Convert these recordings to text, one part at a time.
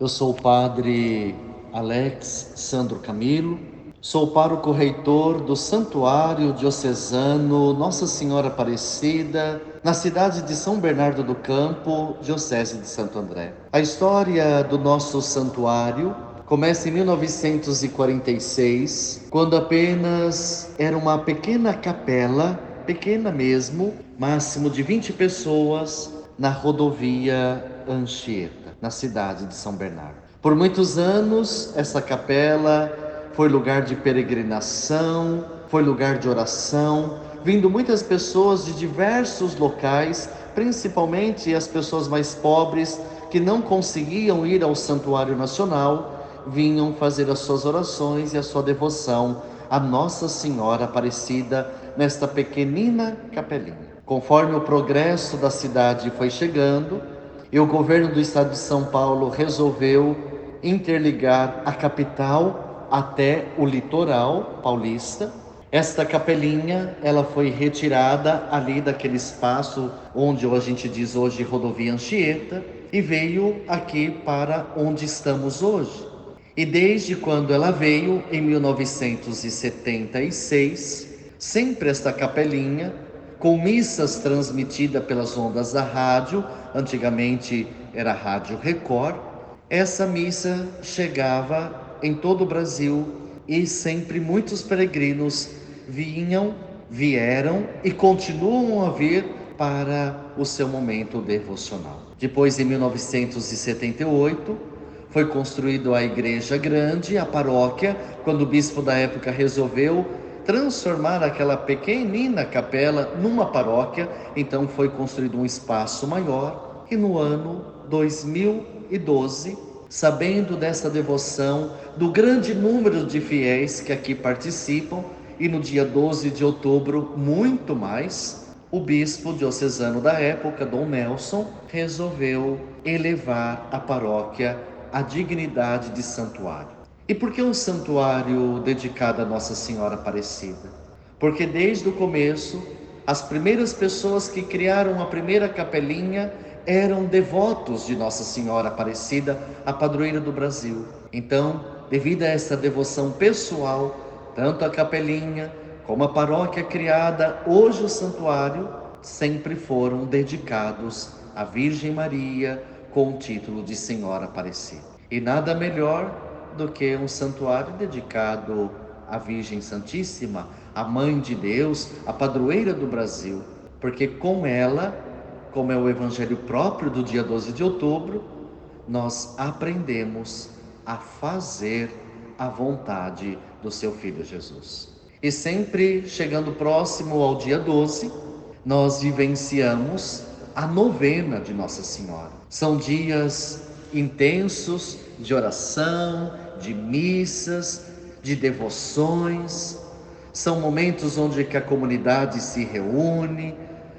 Eu sou o padre Alex Sandro Camilo, sou pároco reitor do Santuário Diocesano Nossa Senhora Aparecida, na cidade de São Bernardo do Campo, Diocese de Santo André. A história do nosso santuário começa em 1946, quando apenas era uma pequena capela, pequena mesmo, máximo de 20 pessoas, na rodovia Anchieta na cidade de São Bernardo. Por muitos anos, essa capela foi lugar de peregrinação, foi lugar de oração, vindo muitas pessoas de diversos locais, principalmente as pessoas mais pobres que não conseguiam ir ao Santuário Nacional, vinham fazer as suas orações e a sua devoção a Nossa Senhora Aparecida nesta pequenina capelinha. Conforme o progresso da cidade foi chegando, e o governo do estado de São Paulo resolveu interligar a capital até o litoral paulista. Esta capelinha, ela foi retirada ali daquele espaço onde a gente diz hoje rodovia Anchieta e veio aqui para onde estamos hoje. E desde quando ela veio, em 1976, sempre esta capelinha com missas transmitidas pelas ondas da rádio, antigamente era Rádio Record. Essa missa chegava em todo o Brasil e sempre muitos peregrinos vinham, vieram e continuam a vir para o seu momento devocional. Depois, em 1978, foi construída a igreja grande, a paróquia, quando o bispo da época resolveu transformar aquela pequenina capela numa paróquia, então foi construído um espaço maior e no ano 2012, sabendo dessa devoção, do grande número de fiéis que aqui participam, e no dia 12 de outubro, muito mais, o bispo diocesano da época, Dom Nelson, resolveu elevar a paróquia à dignidade de santuário. E por que um santuário dedicado a Nossa Senhora Aparecida? Porque desde o começo, as primeiras pessoas que criaram a primeira capelinha eram devotos de Nossa Senhora Aparecida, a padroeira do Brasil. Então, devido a essa devoção pessoal, tanto a capelinha como a paróquia criada, hoje o santuário, sempre foram dedicados à Virgem Maria com o título de Senhora Aparecida. E nada melhor do que um santuário dedicado à Virgem Santíssima, a Mãe de Deus, a padroeira do Brasil, porque com ela, como é o evangelho próprio do dia 12 de outubro, nós aprendemos a fazer a vontade do seu filho Jesus. E sempre chegando próximo ao dia 12, nós vivenciamos a novena de Nossa Senhora. São dias intensos de oração, de missas, de devoções. São momentos onde que a comunidade se reúne,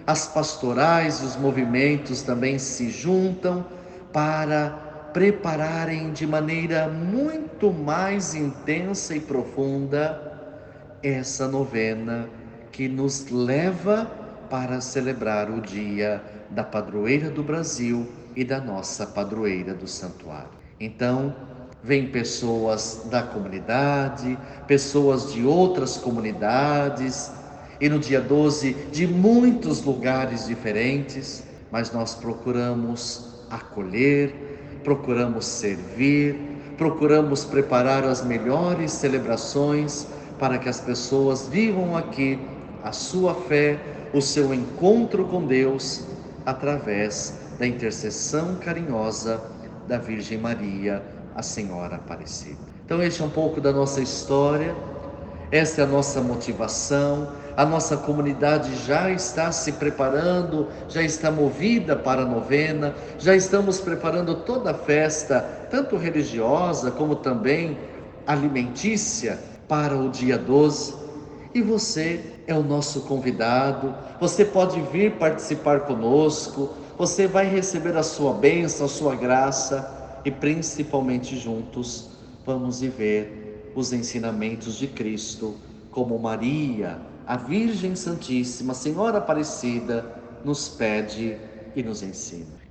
as pastorais os movimentos também se juntam para prepararem de maneira muito mais intensa e profunda essa novena que nos leva para celebrar o dia da padroeira do Brasil e da nossa padroeira do santuário. Então, vêm pessoas da comunidade, pessoas de outras comunidades, e no dia 12 de muitos lugares diferentes, mas nós procuramos acolher, procuramos servir, procuramos preparar as melhores celebrações para que as pessoas vivam aqui a sua fé, o seu encontro com Deus através da intercessão carinhosa da Virgem Maria a Senhora Aparecida. Então, este é um pouco da nossa história, essa é a nossa motivação. A nossa comunidade já está se preparando, já está movida para a novena, já estamos preparando toda a festa, tanto religiosa como também alimentícia, para o dia 12. E você é o nosso convidado, você pode vir participar conosco, você vai receber a sua bênção, a sua graça. E principalmente juntos vamos viver os ensinamentos de Cristo, como Maria, a Virgem Santíssima, Senhora Aparecida, nos pede e nos ensina.